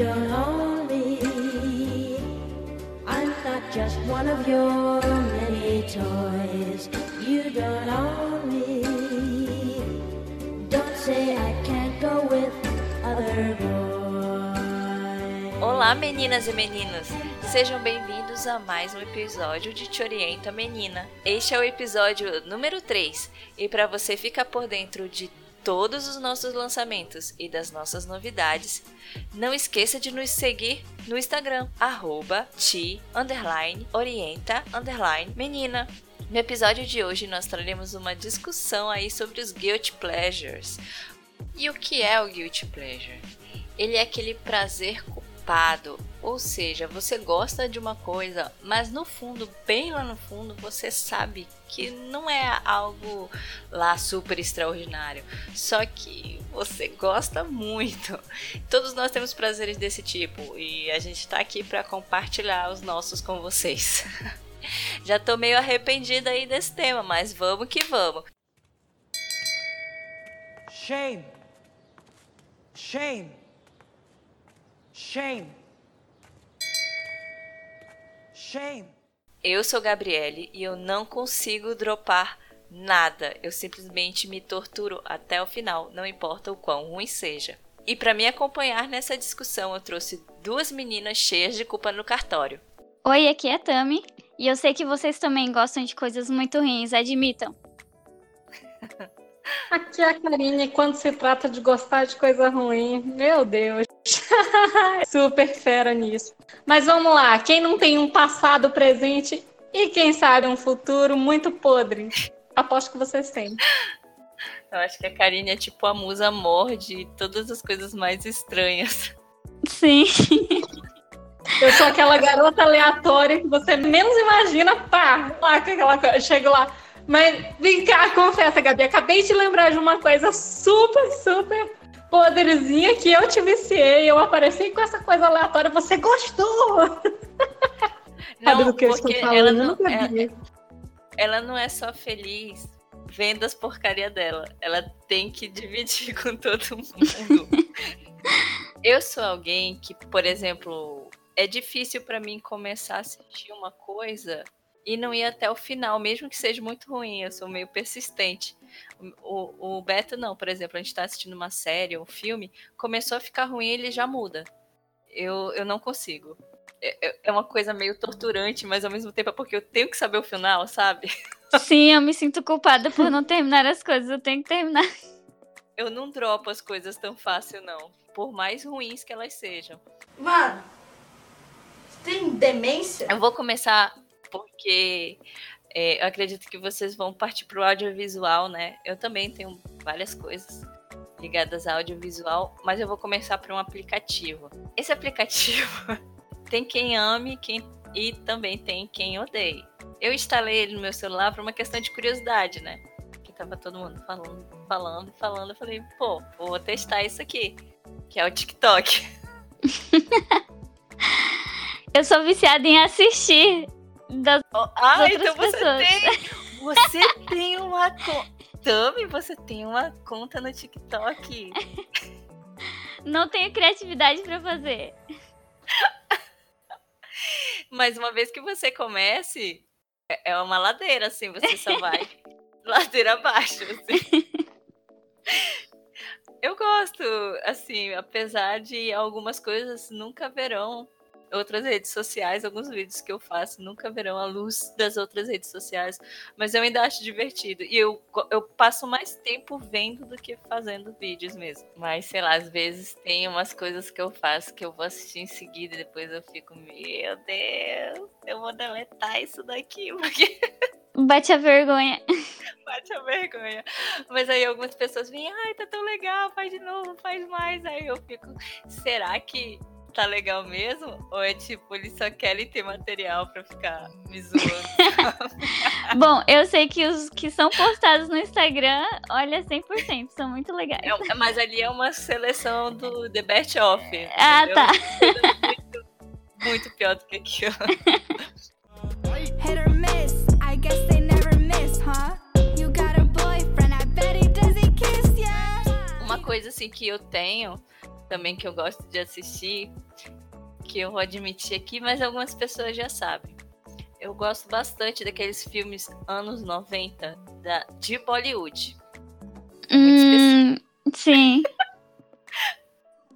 don't own me. I'm not just one of your many toys. You don't own me. Don't say I can't go with other boys. Olá, meninas e meninos! Sejam bem-vindos a mais um episódio de Te Orienta Menina. Este é o episódio número 3 e para você ficar por dentro de todos os nossos lançamentos e das nossas novidades, não esqueça de nos seguir no Instagram, arroba ti, underline, orienta, underline, menina. No episódio de hoje nós traremos uma discussão aí sobre os guilty pleasures. E o que é o guilty pleasure? Ele é aquele prazer ou seja, você gosta de uma coisa, mas no fundo, bem lá no fundo, você sabe que não é algo lá super extraordinário, só que você gosta muito. Todos nós temos prazeres desse tipo e a gente tá aqui para compartilhar os nossos com vocês. Já tô meio arrependida aí desse tema, mas vamos que vamos. Shame. Shame. Shame. Shame. Eu sou Gabriele e eu não consigo dropar nada. Eu simplesmente me torturo até o final, não importa o quão ruim seja. E para me acompanhar nessa discussão, eu trouxe duas meninas cheias de culpa no cartório. Oi, aqui é a Tami. E eu sei que vocês também gostam de coisas muito ruins, admitam. Aqui é a Karine, quando se trata de gostar de coisa ruim, meu Deus. Super fera nisso. Mas vamos lá, quem não tem um passado presente e quem sabe um futuro muito podre? Aposto que vocês têm. Eu acho que a Karine é tipo a musa amor de todas as coisas mais estranhas. Sim. Eu sou aquela garota aleatória que você menos imagina, pá, lá com aquela coisa. Chego lá. Mas vem cá, confessa, Gabi. Acabei de lembrar de uma coisa super, super podrezinha que eu te viciei. Eu apareci com essa coisa aleatória. Você gostou? Não, Sabe do que eu estou falando? ela Eu não, nunca é- vi. ela não é só feliz vendo as porcaria dela. Ela tem que dividir com todo mundo. Eu sou alguém que, por exemplo, é difícil pra mim começar a assistir uma coisa e não ir até o final, mesmo que seja muito ruim. Eu sou meio persistente. O, o, não, por exemplo, a gente tá assistindo uma série ou um filme, começou a ficar ruim, ele já muda. Eu, eu não consigo. É, é- é uma coisa meio torturante, mas ao mesmo tempo é porque eu tenho que saber o final, sabe? Sim, eu me sinto culpada por não terminar as coisas. Eu tenho que terminar. Eu não dropo as coisas tão fácil, não. Por mais ruins que elas sejam. Mano, você tem demência? Eu vou começar porque é, eu acredito que vocês vão partir pro audiovisual, né? Eu também tenho várias coisas ligadas ao audiovisual, mas eu vou começar por um aplicativo. Esse aplicativo tem quem ame quem, e também tem quem odeie. Eu instalei ele no meu celular por uma questão de curiosidade, né? Que tava todo mundo falando, falando, falando. Eu falei, pô, vou testar isso aqui, que é o TikTok. Eu sou viciada em assistir. Das... Ah, outras então você pessoas. tem. Você tem uma conta. Tami, você tem uma conta no TikTok. Não tenho criatividade pra fazer. Mas uma vez que você comece, é é uma ladeira, assim, você só vai ladeira abaixo. Assim. Eu gosto, assim, apesar de algumas coisas nunca verão outras redes sociais, alguns vídeos que eu faço nunca verão a luz das outras redes sociais, mas eu ainda acho divertido. E eu, eu passo mais tempo vendo do que fazendo vídeos mesmo. Mas, sei lá, às vezes tem umas coisas que eu faço que eu vou assistir em seguida e depois eu fico, meu Deus, eu vou deletar isso daqui, porque Bate a vergonha. bate a vergonha. Mas aí algumas pessoas vêm, ai, tá tão legal, faz de novo, faz mais. Aí eu fico, será que tá legal mesmo? Ou é tipo, eles só querem ter material pra ficar me zoando? Bom, eu sei que os que são postados no Instagram, olha, 100%, são muito legais. É- mas ali é uma seleção do The Best Of. Ah, entendeu? tá. Muito, muito pior do que aquilo. Hit or miss, I guess they never miss, huh? You got a boyfriend, I bet he does he kiss ya. Uma coisa assim que eu tenho também que eu gosto de assistir que eu vou admitir aqui, mas algumas pessoas já sabem. Eu gosto bastante daqueles filmes anos 90 da, de Bollywood. Hum, sim.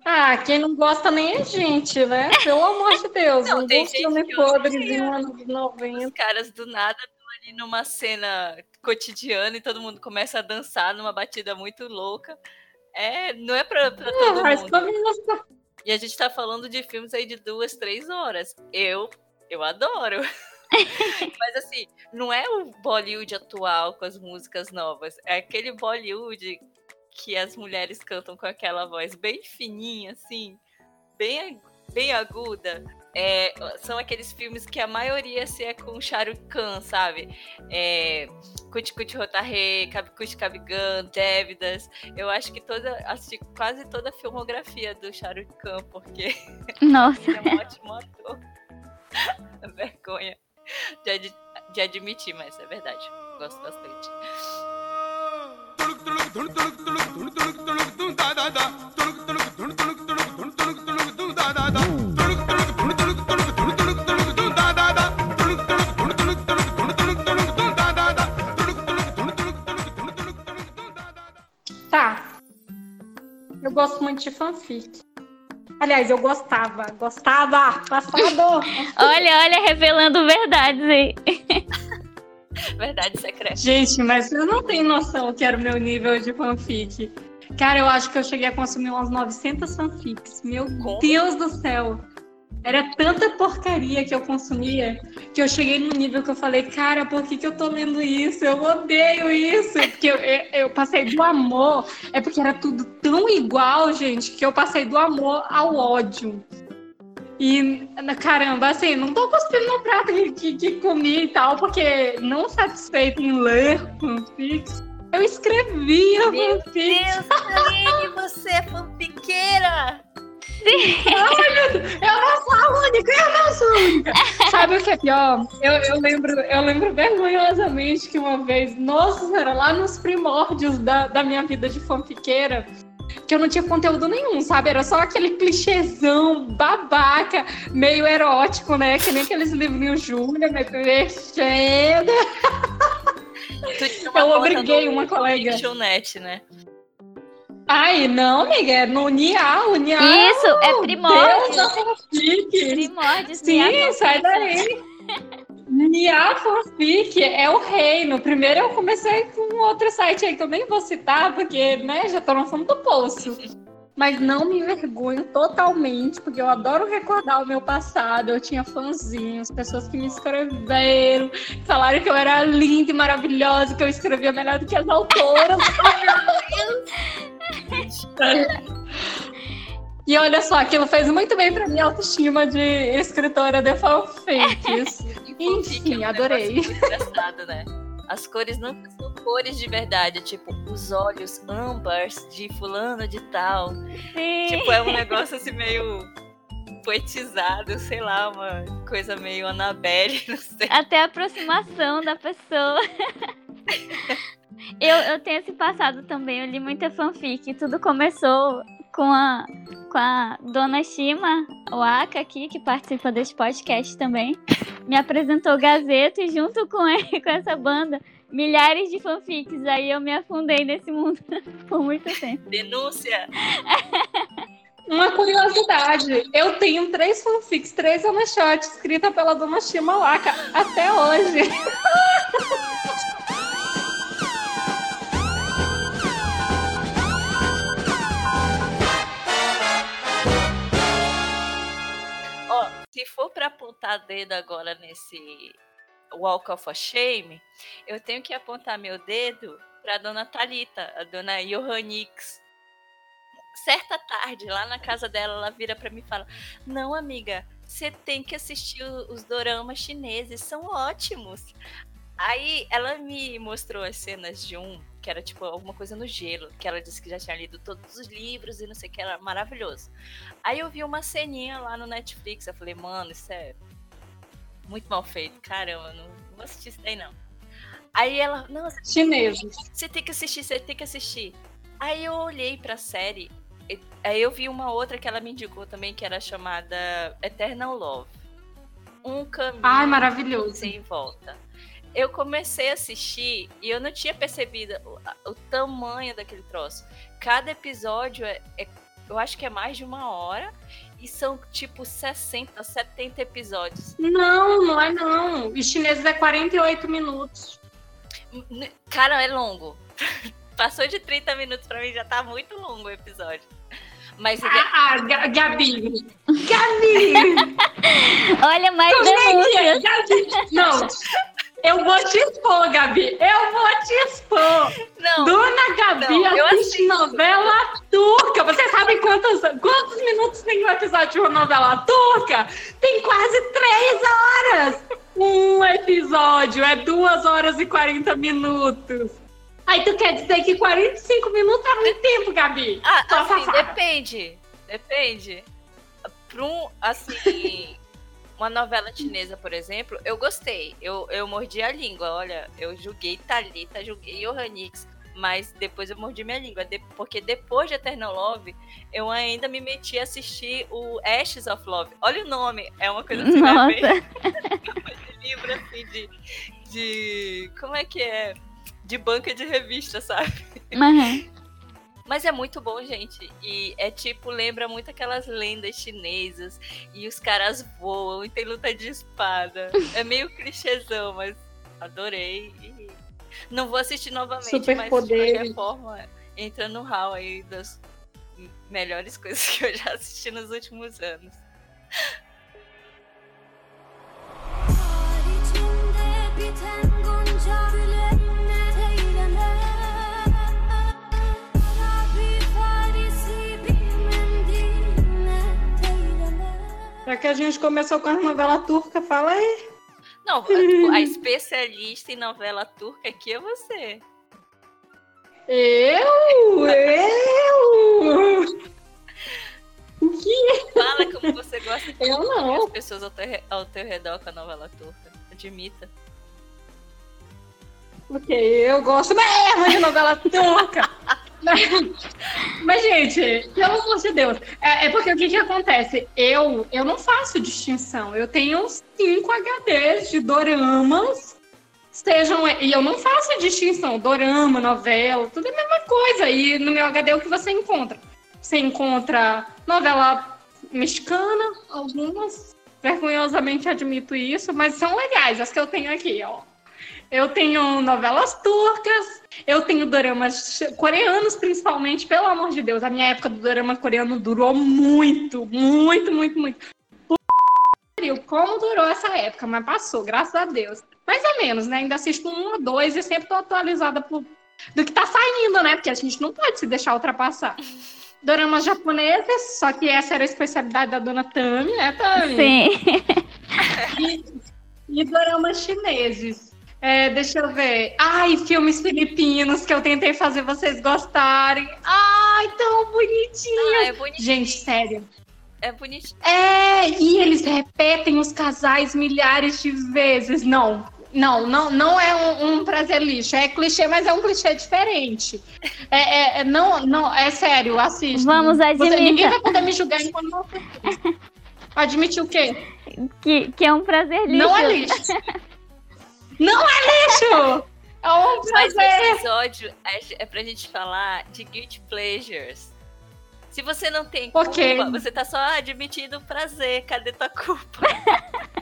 Ah, quem não gosta nem é gente, né? Pelo amor de Deus. Não, um tem filme podrezinho anos 90. Os caras do nada estão ali numa cena cotidiana e todo mundo começa a dançar numa batida muito louca. É, não é pra, pra todo Mas mundo. começa. E a gente tá falando de filmes aí de duas, três horas. Eu, eu adoro. Mas assim, não é o Bollywood atual com as músicas novas. É aquele Bollywood que as mulheres cantam com aquela voz bem fininha, assim, bem, bem aguda. É, são aqueles filmes que a maioria se é com Shah Rukh Khan, sabe? É, Kuch Kuch Rotare, Kab Kuch Kabgan, Dévidas. Eu acho que toda, assisti quase toda a filmografia do Shah Rukh Khan, porque Nossa. ele é um ótimo ator. Vergonha de, ad- de admitir, mas é verdade. Gosto bastante. Tá. Eu gosto muito de fanfic. Aliás, eu gostava. Gostava. Passado. Olha, olha, revelando verdades aí. Verdade secreta. Gente, mas vocês não têm noção que era o meu nível de fanfic. Cara, eu acho que eu cheguei a consumir umas 900 fanfics. Meu Como? Deus do céu. Era tanta porcaria que eu consumia que eu cheguei num nível que eu falei, cara, por que, que eu tô lendo isso? Eu odeio isso. Porque eu, eu, eu passei do amor. É porque era tudo tão igual, gente, que eu passei do amor ao ódio. E, caramba, assim, não tô cuspindo no prato que, que, que comi e tal, porque não satisfeito em ler fanfics, eu escrevia Meu fanfics. Deus, Aline, você é fanfiqueira! Eu não sou a Sabe o que é pior? Eu, eu, lembro, eu lembro vergonhosamente que uma vez, nossa senhora, lá nos primórdios da, da minha vida de fanfiqueira, que eu não tinha conteúdo nenhum, sabe? Era só aquele clichêzão babaca, meio erótico, né? Que nem aqueles livrinhos Júlia, me mexendo. Eu obriguei uma colega. Fictionnet, né? Ai, não, amiga, é no NIA, o NIA. Isso, é Deus primórdio. fanfic. Primórdio, Sim, sai daí. Nia Fanfic é o reino. Primeiro eu comecei com outro site aí que eu nem vou citar, porque, né, já tô no fundo do poço. Mas não me envergonho totalmente, porque eu adoro recordar o meu passado. Eu tinha fãzinhos, pessoas que me escreveram, falaram que eu era linda e maravilhosa, que eu escrevia melhor do que as autoras. E olha só, aquilo fez muito bem pra minha autoestima de escritora de fanfics. Fanfic é Enfim, um adorei. engraçado, né? As cores nunca são cores de verdade, tipo, os olhos âmbars de fulano de tal. Sim. Tipo, é um negócio assim meio poetizado, sei lá, uma coisa meio Annabelle, não sei. Até a aproximação da pessoa. eu, eu tenho esse passado também, eu li muita fanfic. Tudo começou com a, com a dona Shima Waka aqui, que participa desse podcast também. Me apresentou Gazeta e junto com, ele, com essa banda, milhares de fanfics. Aí eu me afundei nesse mundo por muito tempo. Denúncia! Uma curiosidade, eu tenho três fanfics, três one shot escrita pela dona Shimawaka até hoje. Se for pra apontar dedo agora nesse Walk of Shame, eu tenho que apontar meu dedo pra dona Talita, a dona Johannix. Certa tarde, lá na casa dela, ela vira pra mim e fala: Não, amiga, você tem que assistir os doramas chineses, são ótimos. Aí ela me mostrou as cenas de um que era tipo alguma coisa no gelo, que ela disse que já tinha lido todos os livros e não sei o que, era maravilhoso. Aí eu vi uma ceninha lá no Netflix, eu falei, mano, isso é muito mal feito, caramba, não não vou assistir isso daí não. Aí ela, não, Chineses. você tem que assistir, você tem que assistir. Aí eu olhei pra série Aí eu vi uma outra que ela me indicou também, que era chamada Eternal Love. Um caminho Ai, maravilhoso. sem volta. Eu comecei a assistir e eu não tinha percebido o, o tamanho daquele troço. Cada episódio é, é- eu acho que é mais de uma hora e são tipo 60, 70 episódios. Não, não é não. Os chineses é 48 minutos. Cara, é longo. Passou de 30 minutos pra mim, já tá muito longo o episódio. Mas ele é- Ah, ah, Ga- Gabi. Gabi! Olha, mais é é? denúncias. Gabi! Não. Eu vou te expor, Gabi. Eu vou te expor. Não, Dona Gabi Não, assiste assisto. novela turca. Você sabe quantos, quantos minutos tem um episódio de uma novela turca? Tem quase três horas. Um episódio é duas horas e 40 minutos. Aí tu quer dizer que 45 minutos é muito tempo, Gabi? Ah, assim, safada. depende. Depende. Pra um, assim, uma novela chinesa, por exemplo, eu gostei. Eu, eu mordi a língua. Olha, eu julguei Thalita, julguei Johanix. Mas depois eu mordi minha língua. de- porque depois de Eternal Love, eu ainda me meti a assistir o Ashes of Love. Olha o nome. É uma coisa que você vai ver livro assim de, de. Como é que é? De banca de revista, sabe? Aham. Mas é muito bom, gente. E é tipo, lembra muito aquelas lendas chinesas. E os caras voam e tem luta de espada. É meio clichêzão, mas adorei. E não vou assistir novamente, mas de Superpoderes. qualquer forma, entra no hall aí das melhores coisas que eu já assisti nos últimos anos. içinde Já que a gente começou com a novela turca, fala aí. Não, a, especialista em novela turca aqui é você. Eu? Eu? O que? Fala como você gosta de Eu não. as pessoas ao teu, ao teu redor com a novela turca. Admita. Ok, eu gosto mesmo de novela turca. Mas, gente, pelo amor de Deus, é, é porque o que, que acontece? Eu, eu não faço distinção. Eu tenho 5 HDs de doramas, sejam. E eu não faço distinção. Dorama, novela, tudo é a mesma coisa. E no meu HD é o que você encontra? Você encontra novela mexicana, algumas. Vergonhosamente admito isso, mas são legais as que eu tenho aqui, ó. Eu tenho novelas turcas, eu tenho doramas coreanos, principalmente, pelo amor de Deus. A minha época do dorama coreano durou muito, muito, muito, muito. Pariu, Como durou essa época, mas passou, graças a Deus. Mais ou menos, né? Ainda assisto um ou dois e sempre tô atualizada por- do que tá saindo, né? Porque a gente não pode se deixar ultrapassar. Doramas japoneses, só que essa era a especialidade da dona Tami, né, Tami? Sim. E, e doramas chineses. É, deixa eu ver. Ai, filmes filipinos que eu tentei fazer vocês gostarem. Ai, tão bonitinho. Ah, é bonitinho. Gente, sério. É bonitinho. É, e eles repetem os casais milhares de vezes. Não, não, não, não é um, um prazer lixo. É clichê, mas é um clichê diferente. É, é- é- não, não, é sério, assista. Vamos, Você, admita. ninguém vai poder me julgar enquanto não. Admitir o quê? Que, que é um prazer lixo. Não é lixo. Não é lixo! É um Mas prazer. esse episódio é, é pra gente falar de guilty pleasures. Se você não tem culpa, Ok. você tá só admitindo o prazer. Cadê tua culpa?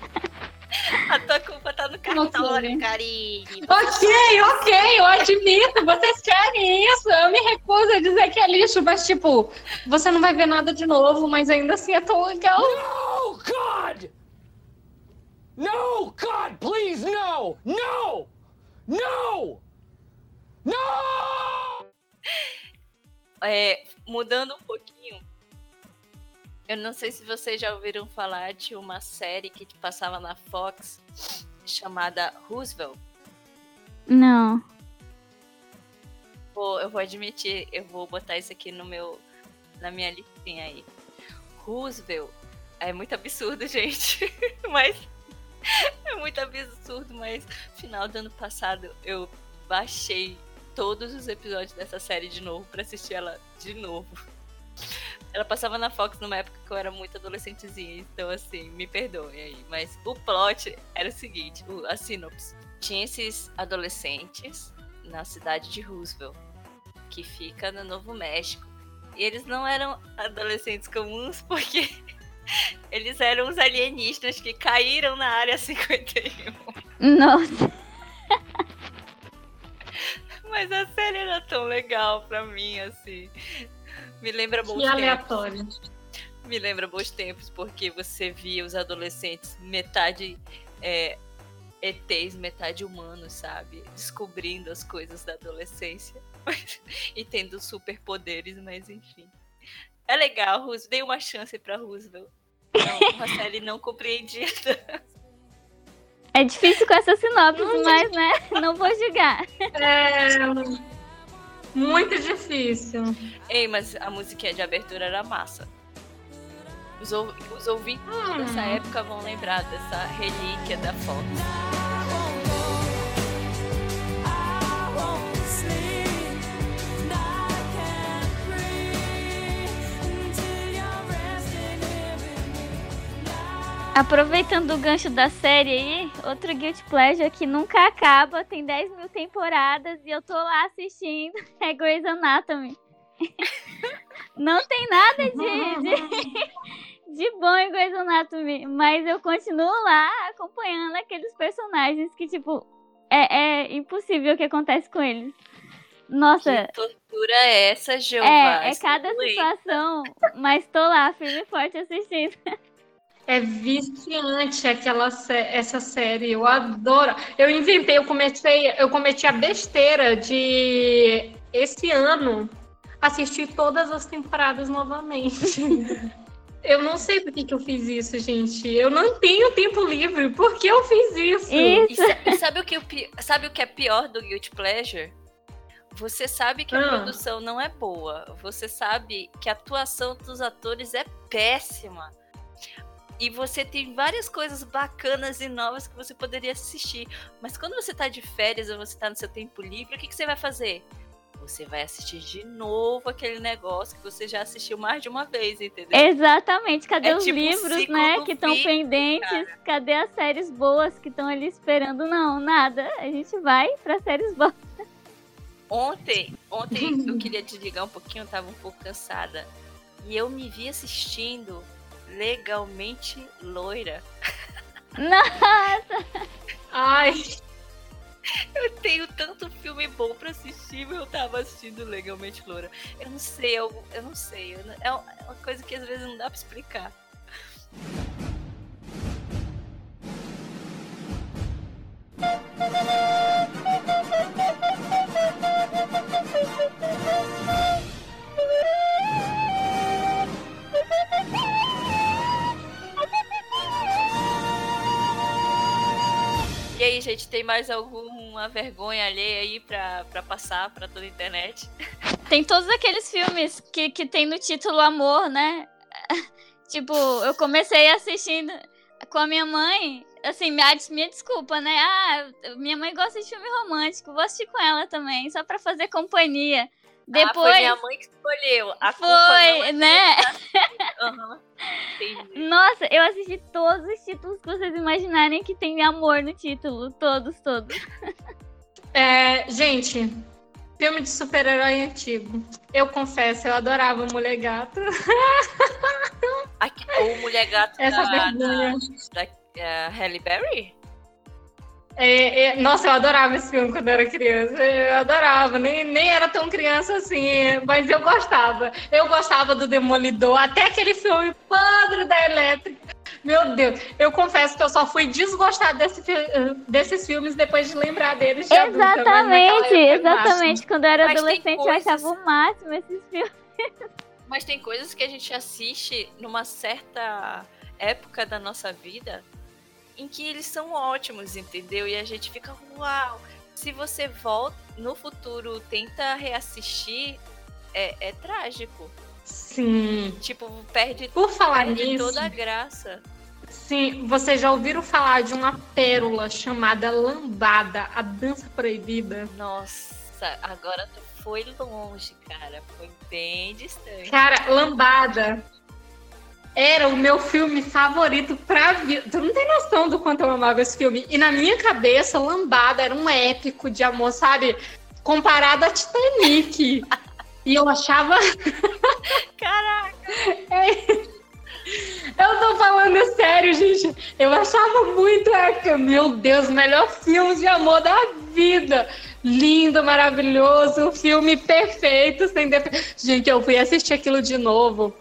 A tua culpa tá no cartório. Karine. Ok, ok, eu admito. Vocês querem isso? Eu me recuso a dizer que é lixo, mas tipo, você não vai ver nada de novo, mas ainda assim é tão legal. No, God! No, God, please, no! No! No! No! É, mudando um pouquinho. Eu não sei se vocês já ouviram falar de uma série que passava na Fox chamada Roosevelt. Não. Vou- eu vou admitir, eu vou botar isso aqui no meu, na minha listinha aí. Roosevelt é muito absurdo, gente. mas é muito absurdo, mas final do ano passado eu baixei todos os episódios dessa série de novo pra assistir ela de novo. Ela passava na Fox numa época que eu era muito adolescentezinha, então assim, me perdoem aí. Mas o plot era o seguinte, a sinopse. Tinha esses adolescentes na cidade de Roosevelt, que fica no Novo México. E eles não eram adolescentes comuns porque eles eram os alienígenas que caíram na área 51. Nossa, Mas a série era tão legal pra mim, assim. Me lembra bons Que tempos. aleatório. Me lembra bons tempos, porque você via os adolescentes metade é, ETs, metade humanos, sabe? Descobrindo as coisas da adolescência. e tendo superpoderes, mas enfim. É legal, Roosevelt. Dei uma chance pra Roosevelt. Não, uma série não compreendida. é difícil com essa sinopse, mas né, não vou julgar. É. Muito difícil. Ei, mas a musiquinha de abertura era massa. Os, ou- os ouvintes dessa época vão lembrar dessa relíquia da Fox. Aproveitando o gancho da série aí, outro Guilty Pleasure que nunca acaba, tem 10 mil temporadas e eu tô lá assistindo, é Grey's Anatomy. Não tem nada de, de, de bom em Grey's Anatomy, mas eu continuo lá acompanhando aqueles personagens que, tipo, é, é impossível o que acontece com eles. Nossa, Que tortura é essa, Jeová? é, é cada situação, mas tô lá, firme e forte assistindo. É viciante aquela sé- essa série. Eu adoro. Eu inventei, eu comecei, eu cometi a besteira de esse ano assistir todas as temporadas novamente. Eu não sei por que, que eu fiz isso, gente. Eu não tenho tempo livre. Por que eu fiz isso? E, sa- e sabe, o que, sabe o que é pior do Guilty Pleasure? Você sabe que a Ah. produção não é boa. Você sabe que a atuação dos atores é péssima. E você tem várias coisas bacanas e novas que você poderia assistir. Mas quando você tá de férias ou você tá no seu tempo livre, o que, que você vai fazer? Você vai assistir de novo aquele negócio que você já assistiu mais de uma vez, entendeu? Exatamente, cadê É os tipo livros, né, que estão pendentes? Cadê as séries boas que estão ali esperando? Não, nada. A gente vai pra séries boas. Ontem, ontem eu queria desligar um pouquinho, eu tava um pouco cansada. E eu me vi assistindo legalmente loira. Nossa, Ai, Eu tenho tanto filme bom pra assistir, mas eu tava assistindo legalmente loira. Eu não sei, eu, eu não sei. eu não- é é uma coisa que às vezes não dá pra explicar. Gente, tem mais alguma vergonha alheia aí pra, pra passar pra toda a internet? tem todos aqueles filmes que, que tem no título Amor, né? tipo, eu comecei assistindo com a minha mãe. Assim, minha, minha desculpa, né? Ah, minha mãe gosta de filme romântico, vou assistir com ela também, só pra fazer companhia. Ah, foi Depois. minha mãe que escolheu. A culpa não é foi, né? Aham. Nossa, eu assisti todos os títulos que vocês imaginarem que tem amor no título. Todos, todos. é, gente, filme de super-herói antigo. Eu confesso, eu adorava Mulher Gato. Aqui, o Mulher Gato Essa da, vergonha. da, da Halle Berry? É, é, nossa, eu adorava esse filme quando eu era criança. Eu adorava, nem, nem era tão criança assim, mas eu gostava. Eu gostava do Demolidor, até aquele filme Padre da Elétrica. Meu Deus, eu confesso que eu só fui desgostar desse, desses filmes depois de lembrar deles de naquela Exatamente, eu exatamente. Quando eu era Mas adolescente, eu coisas- achava o máximo esses filmes. Mas tem coisas que a gente assiste numa certa época da nossa vida em que eles são ótimos, entendeu? E a gente fica, uau! Se você volta no futuro, tenta reassistir, é, é trágico. Sim. Tipo, perde, Por falar perde nisso, toda a graça. sim, vocês já ouviram falar de uma pérola chamada Lambada, a dança proibida? Nossa, agora tu foi longe, cara. Foi bem distante. Cara, Lambada era o meu filme favorito pra vida. Tu não tem noção do quanto eu amava esse filme. E na minha cabeça, Lambada era um épico de amor, sabe? Comparado a Titanic. e eu achava. Caraca! Eu tô falando sério, gente. Eu achava muito épico. Meu Deus, melhor filme de amor da vida. Lindo, maravilhoso, filme perfeito, sem defeito. Gente, eu fui assistir aquilo de novo.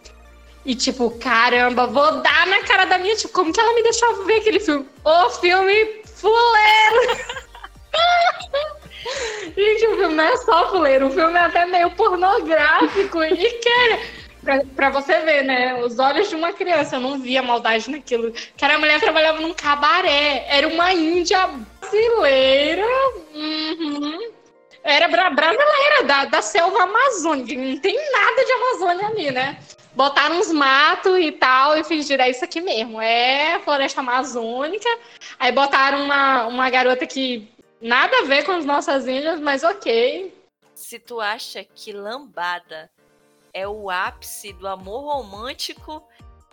E tipo, caramba, vou dar na cara da minha, tipo, como que ela me deixou ver aquele filme? O filme fuleiro! Gente, o filme não é só fuleiro, o filme é até meio pornográfico. E que Pra, pra, você ver, né? Os olhos de uma criança, eu não via maldade naquilo. Que era a mulher trabalhava num cabaré. Era uma índia brasileira. Uhum. Era bra brasileira, da, da selva amazônica. Não tem nada de Amazônia ali, né? Botaram uns matos e tal e fingiram, é isso aqui mesmo. É floresta amazônica. Aí botaram uma, uma garota que nada a ver com as nossas índias, mas ok. Se tu acha que lambada é o ápice do amor romântico.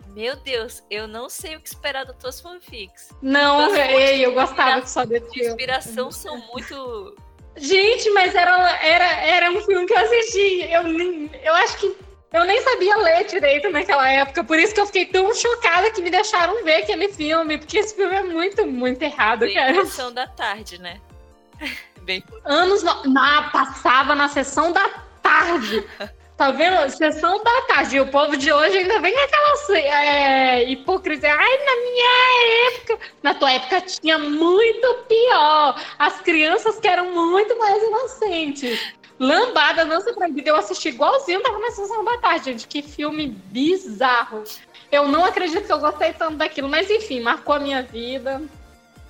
Meu Deus, eu não sei o que esperar das tuas fanfics. Não, ei, eu gostava só desse filme. inspiração são muito. Gente, mas era, era, era um filme que eu assisti. Eu, eu acho que eu nem sabia ler direito naquela época, por isso que eu fiquei tão chocada que me deixaram ver aquele filme, porque esse filme é muito, muito errado, Bem cara. Sessão da tarde, né? Bem... Anos no... na, passava na sessão da tarde. Tá vendo? Sessão da tarde. E o povo de hoje ainda vem aquela é, hipocrisia. Ai, na minha época. Na tua época tinha muito pior. As crianças que eram muito mais inocentes. Lambada, não se proibida. Eu assisti igualzinho, tava na sessão da tarde, gente. Que filme bizarro. Eu não acredito que eu gostei tanto daquilo, mas enfim, marcou a minha vida.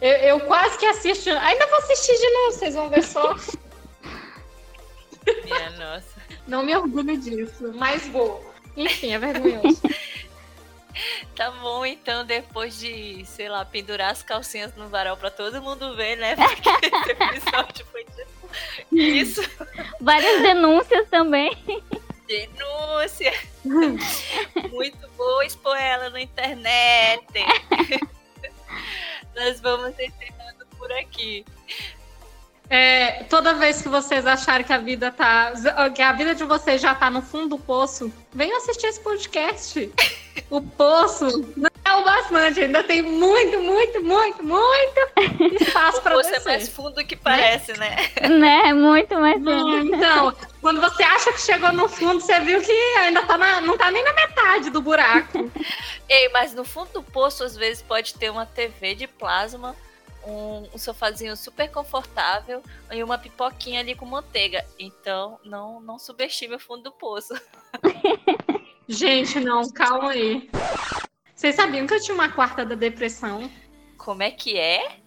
Eu, eu quase que assisto. Ainda vou assistir de novo, vocês vão ver só. Minha nossa. Não me orgulho disso, mas vou. Enfim, é vergonhoso. Tá bom, então, depois de, sei lá, pendurar as calcinhas no varal pra todo mundo ver, né? Porque esse episódio foi isso. Várias denúncias também. Denúncia! Muito boa expor ela na internet. Nós vamos encerrando por aqui. É, toda vez que vocês acharem que a vida tá. que a vida de vocês já tá no fundo do poço, venham assistir esse podcast. O poço não é o bastante, ainda tem muito, muito, muito, muito espaço para você. Poço é mais fundo do que parece, né? Né? Muito mais fundo. Então, quando você acha que chegou no fundo, você viu que ainda tá na, não tá nem na metade do buraco. Ei, mas no fundo do poço, às vezes, pode ter uma TV de plasma um, um, sofazinho super confortável e uma pipoquinha ali com manteiga. Então, não, não subestime o fundo do poço. Gente, não, calma aí. Vocês sabiam que eu tinha uma quarta da depressão? Como é que é?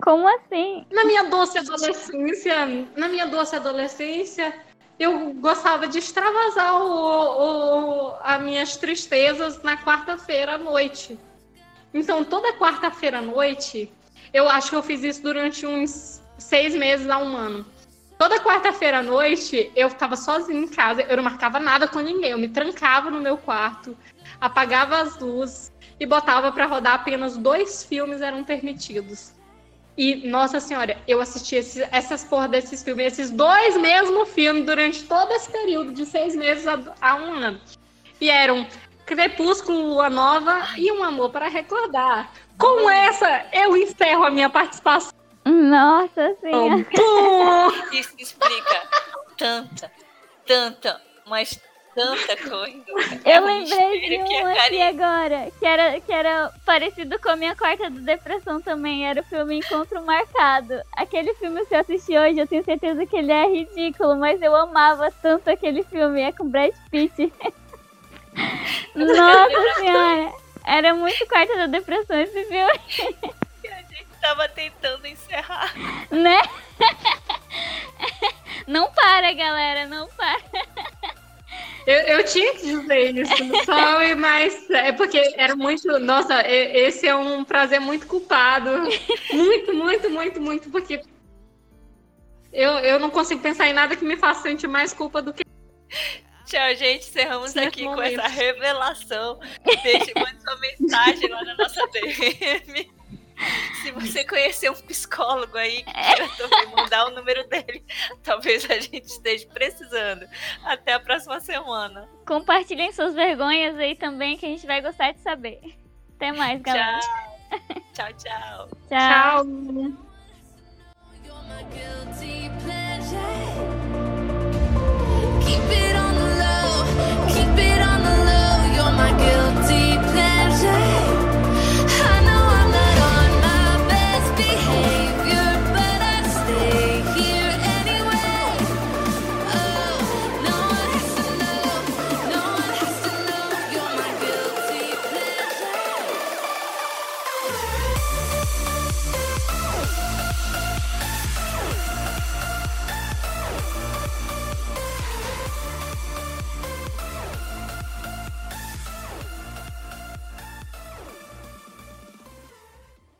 Como assim? Na minha doce adolescência, na minha doce adolescência, eu gostava de extravasar o, o, as minhas tristezas na quarta-feira à noite. Então, toda quarta-feira à noite, eu acho que eu fiz isso durante uns seis meses a um ano. Toda quarta-feira à noite, eu ficava sozinha em casa, eu não marcava nada com ninguém, eu me trancava no meu quarto, apagava as luzes e botava para rodar apenas dois filmes eram permitidos. E, nossa senhora, eu assisti esse, essas porra desses filmes, esses dois mesmos filmes durante todo esse período de seis meses a, a um ano. E eram Crepúsculo, Lua Nova e Um Amor para Recordar. Com essa, eu encerro a minha participação. Nossa Senhora. Isso explica tanta, tanta, mas tanta coisa. Eu é lembrei de um aqui agora, que era, que era parecido com a minha quarta do Depressão também, era o filme Encontro Marcado. Aquele filme, se eu assistir hoje, eu tenho certeza que ele é ridículo, mas eu amava tanto aquele filme, é com Brad Pitt. Nossa senhora! Era muito quarta da depressão esse filme. Tava tentando encerrar. Né? Não para, galera, não para. Eu, eu tinha que dizer isso, só, mas é porque era muito. Nossa, esse é um prazer muito culpado. Muito, muito, muito, muito, porque Eu, eu não consigo pensar em nada que me faça sentir mais culpa do que. Tchau, gente. Encerramos Certo aqui com momento. essa revelação. Deixe mande sua mensagem lá na nossa DM. Se você conhecer um psicólogo aí que queira também mandar o número dele, talvez a gente esteja precisando. Até a próxima semana. Compartilhem suas vergonhas aí também, que a gente vai gostar de saber. Até mais, galera. Tchau. Tchau, tchau. Tchau. Tchau.